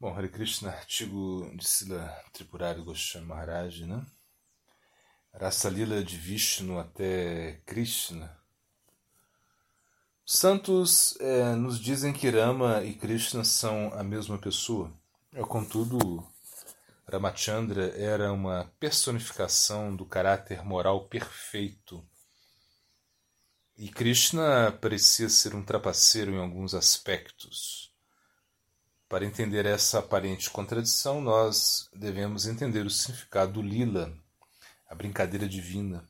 Bom, Hare Krishna, artigo de Sila Tripurari Goswami Maharaj, né? Rasa Lila de Vishnu até Krishna. Os santos é, nos dizem que Rama e Krishna são a mesma pessoa. É, contudo, Ramachandra era uma personificação do caráter moral perfeito. E Krishna parecia ser um trapaceiro em alguns aspectos. Para entender essa aparente contradição, nós devemos entender o significado do lila, a brincadeira divina.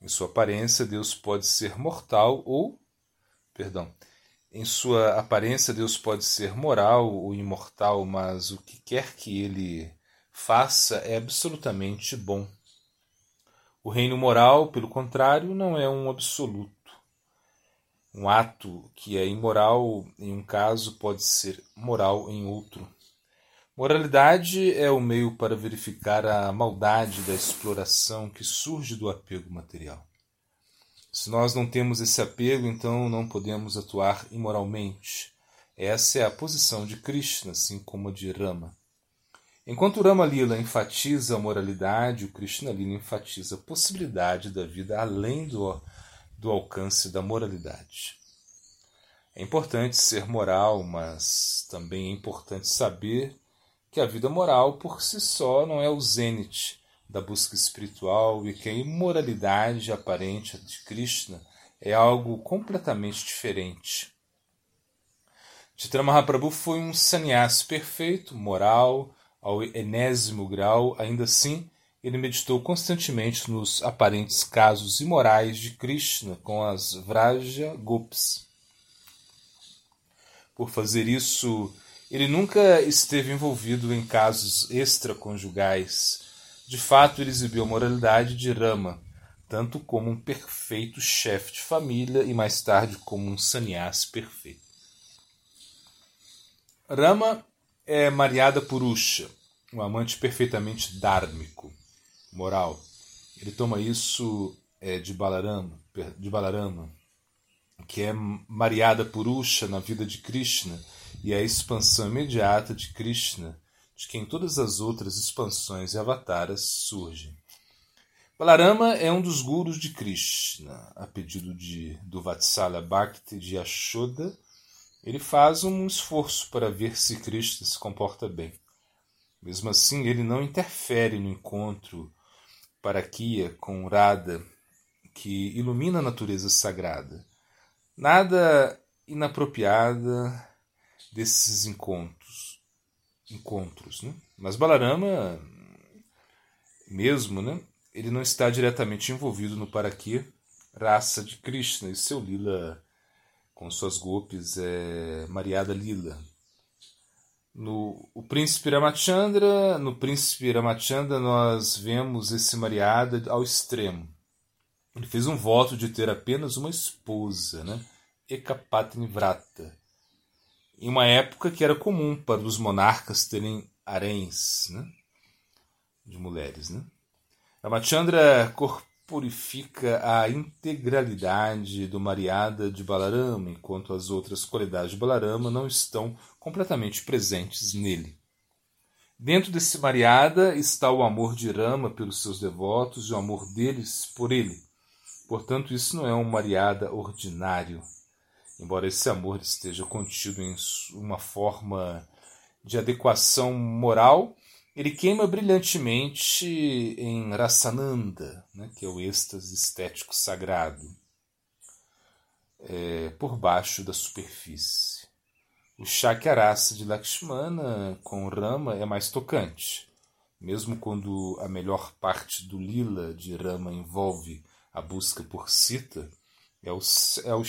Em sua aparência, Deus pode ser mortal ou, perdão, em sua aparência Deus pode ser moral ou imortal, mas o que quer que ele faça é absolutamente bom. O reino moral, pelo contrário, não é um absoluto. Um ato que é imoral em um caso pode ser moral em outro. Moralidade é o meio para verificar a maldade da exploração que surge do apego material. Se nós não temos esse apego, então não podemos atuar imoralmente. Essa é a posição de Krishna, assim como a de Rama. Enquanto Rama Lila enfatiza a moralidade, o Krishna Lila enfatiza a possibilidade da vida além do do alcance da moralidade. É importante ser moral, mas também é importante saber que a vida moral por si só não é o zênite da busca espiritual e que a imoralidade aparente de Krishna é algo completamente diferente. Chaitanya Mahaprabhu foi um sannyasi perfeito, moral, ao enésimo grau, ainda assim ele meditou constantemente nos aparentes casos imorais de Krishna com as Vraja Gopis. Por fazer isso, ele nunca esteve envolvido em casos extraconjugais. De fato, ele exibiu a moralidade de Rama, tanto como um perfeito chefe de família e mais tarde como um sannyasi perfeito. Rama é Mariada Purusha, um amante perfeitamente dármico moral. Ele toma isso é, de Balarama, de Balarama, que é Mariada Purusha na vida de Krishna e é a expansão imediata de Krishna, de quem todas as outras expansões e avataras surgem. Balarama é um dos gurus de Krishna, a pedido de, do Vatsala Bhakti de Ashoda. Ele faz um esforço para ver se Krishna se comporta bem. Mesmo assim, ele não interfere no encontro paraquia com Radha, que ilumina a natureza sagrada. Nada inapropriada desses encontros. Encontros, né? Mas Balarama, mesmo, né? Ele não está diretamente envolvido no paraquia, raça de Krishna, e seu lila com suas golpes é Mariada Lila, no o príncipe Ramachandra, no príncipe Ramachandra nós vemos esse Mariada ao extremo. Ele fez um voto de ter apenas uma esposa, né? Ekapatni Vrata. Em uma época que era comum para os monarcas terem haréns, né? De mulheres, né? Ramachandra corporifica a integralidade do Mariada de Balarama, enquanto as outras qualidades de Balarama não estão completamente presentes nele. Dentro desse Mariada está o amor de Rama pelos seus devotos e o amor deles por ele. Portanto, isso não é um Mariada ordinário, embora esse amor esteja contido em uma forma de adequação moral, ele queima brilhantemente em Rasananda, né, que é o êxtase estético sagrado, é, por baixo da superfície. O Shakyarasa de Lakshmana com Rama é mais tocante. Mesmo quando a melhor parte do lila de Rama envolve a busca por Sita, é o, é o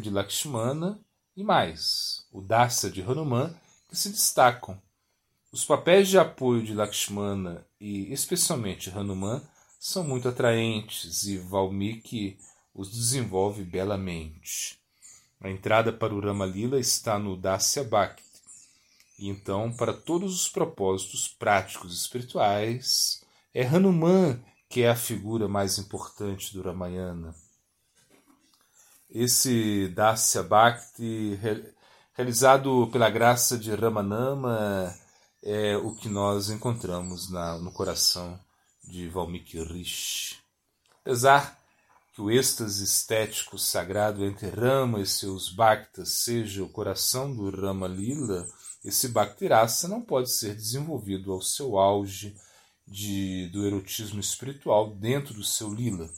de Lakshmana e mais, o Dasa de Hanuman, que se destacam. Os papéis de apoio de Lakshmana e especialmente Hanuman são muito atraentes e Valmiki os desenvolve belamente. A entrada para o Ramalila está no Dasya Bhakti. E então, para todos os propósitos práticos e espirituais, é Hanuman que é a figura mais importante do Ramayana. Esse Dasya Bhakti, realizado pela graça de Ramanama, é o que nós encontramos na, no coração de Valmiki Rishi. Apesar que o êxtase estético sagrado entre Rama e seus Bhaktas seja o coração do Rama Lila, esse Bhakti Rasa não pode ser desenvolvido ao seu auge de, do erotismo espiritual dentro do seu Lila.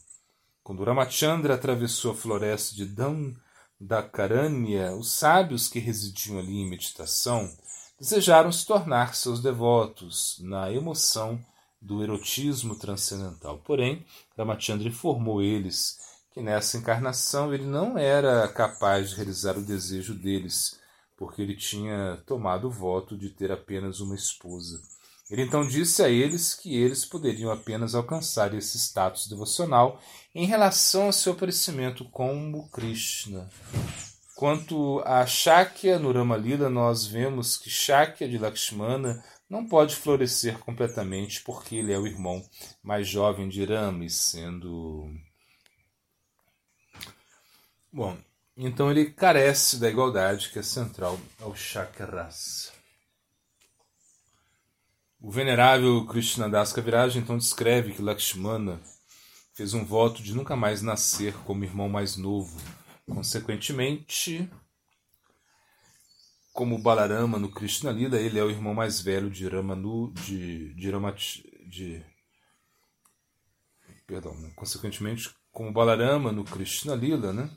Quando Ramachandra atravessou a floresta de Dandakaranya, os sábios que residiam ali em meditação desejaram se tornar seus devotos na emoção do erotismo transcendental. Porém, Ramachandra informou eles que nessa encarnação ele não era capaz de realizar o desejo deles, porque ele tinha tomado o voto de ter apenas uma esposa. Ele então disse a eles que eles poderiam apenas alcançar esse status devocional em relação ao seu aparecimento como Krishna. Quanto a Shakya no Ramalila, nós vemos que Shakya de Lakshmana não pode florescer completamente porque ele é o irmão mais jovem de Rama, sendo. Bom, então ele carece da igualdade que é central ao Chakras. O venerável Krishnadas Kaviraj então descreve que Lakshmana fez um voto de nunca mais nascer como irmão mais novo. Consequentemente, como Balarama no Krishna Lila, ele é o irmão mais velho de Ramanu, de, de Ramat, de perdão, né? consequentemente, como Balarama no Krishna Lila, né?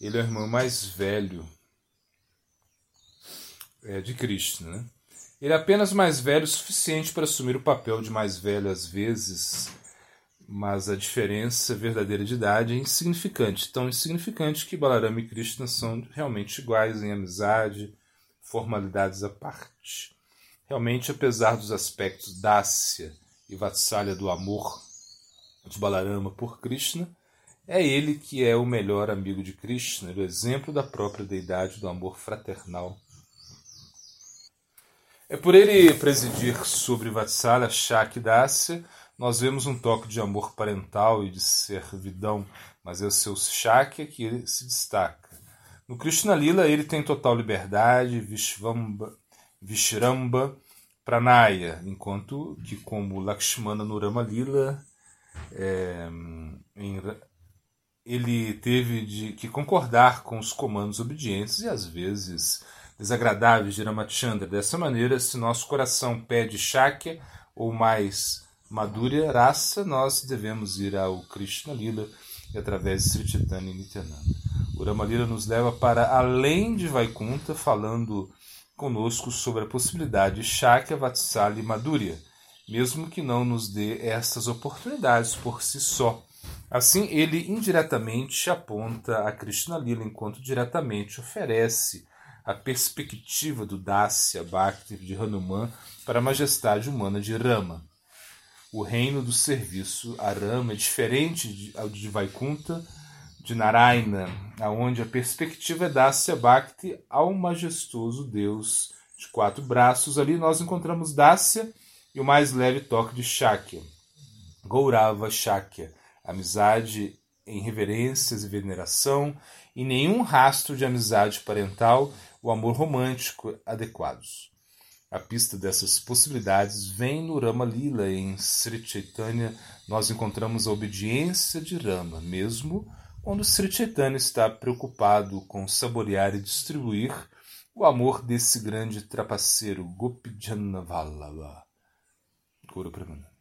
Ele é o irmão mais velho é, de Krishna, né? Ele é apenas mais velho o suficiente para assumir o papel de mais velho às vezes, mas a diferença verdadeira de idade é insignificante, tão insignificante que Balarama e Krishna são realmente iguais em amizade, formalidades à parte. Realmente, apesar dos aspectos Dácia e Vatsalya do amor de Balarama por Krishna, é ele que é o melhor amigo de Krishna, o exemplo da própria deidade do amor fraternal. É por ele presidir sobre Vatsalya Shakdasya, nós vemos um toque de amor parental e de servidão, mas é o seu Shakya que ele se destaca. No Krishna Lila, ele tem total liberdade, Vishvamba, Vishramba, Pranaya, enquanto que, como Lakshmana no Rama Lila, é, em, ele teve de, que concordar com os comandos obedientes e, às vezes, desagradáveis de Ramachandra. Dessa maneira, se nosso coração pede Shakya ou mais Madhurya Rasa, nós devemos ir ao Krishna Lila e através de Sri Chaitanya Nityananda. O Ramalila nos leva para além de Vaikunta, falando conosco sobre a possibilidade de Shakya, Vatsali e Madhurya, mesmo que não nos dê estas oportunidades por si só. Assim, ele indiretamente aponta a Krishna Lila, enquanto diretamente oferece a perspectiva do Dasya Bhakti de Hanuman para a majestade humana de Rama. O reino do serviço a Rama é diferente de, de Vaikunta, de Narayana, aonde a perspectiva é Dasya Bhakti ao majestoso Deus de quatro braços. Ali nós encontramos Dasya e o mais leve toque de Shakya, Gaurava Shakya, amizade em reverências e veneração, e nenhum rastro de amizade parental, o amor romântico adequados. A pista dessas possibilidades vem no Rama Lila. Em Sri Chaitanya, nós encontramos a obediência de Rama, mesmo quando Sri Chaitanya está preocupado com saborear e distribuir o amor desse grande trapaceiro Gopijana Vallabha. Guru Pramana.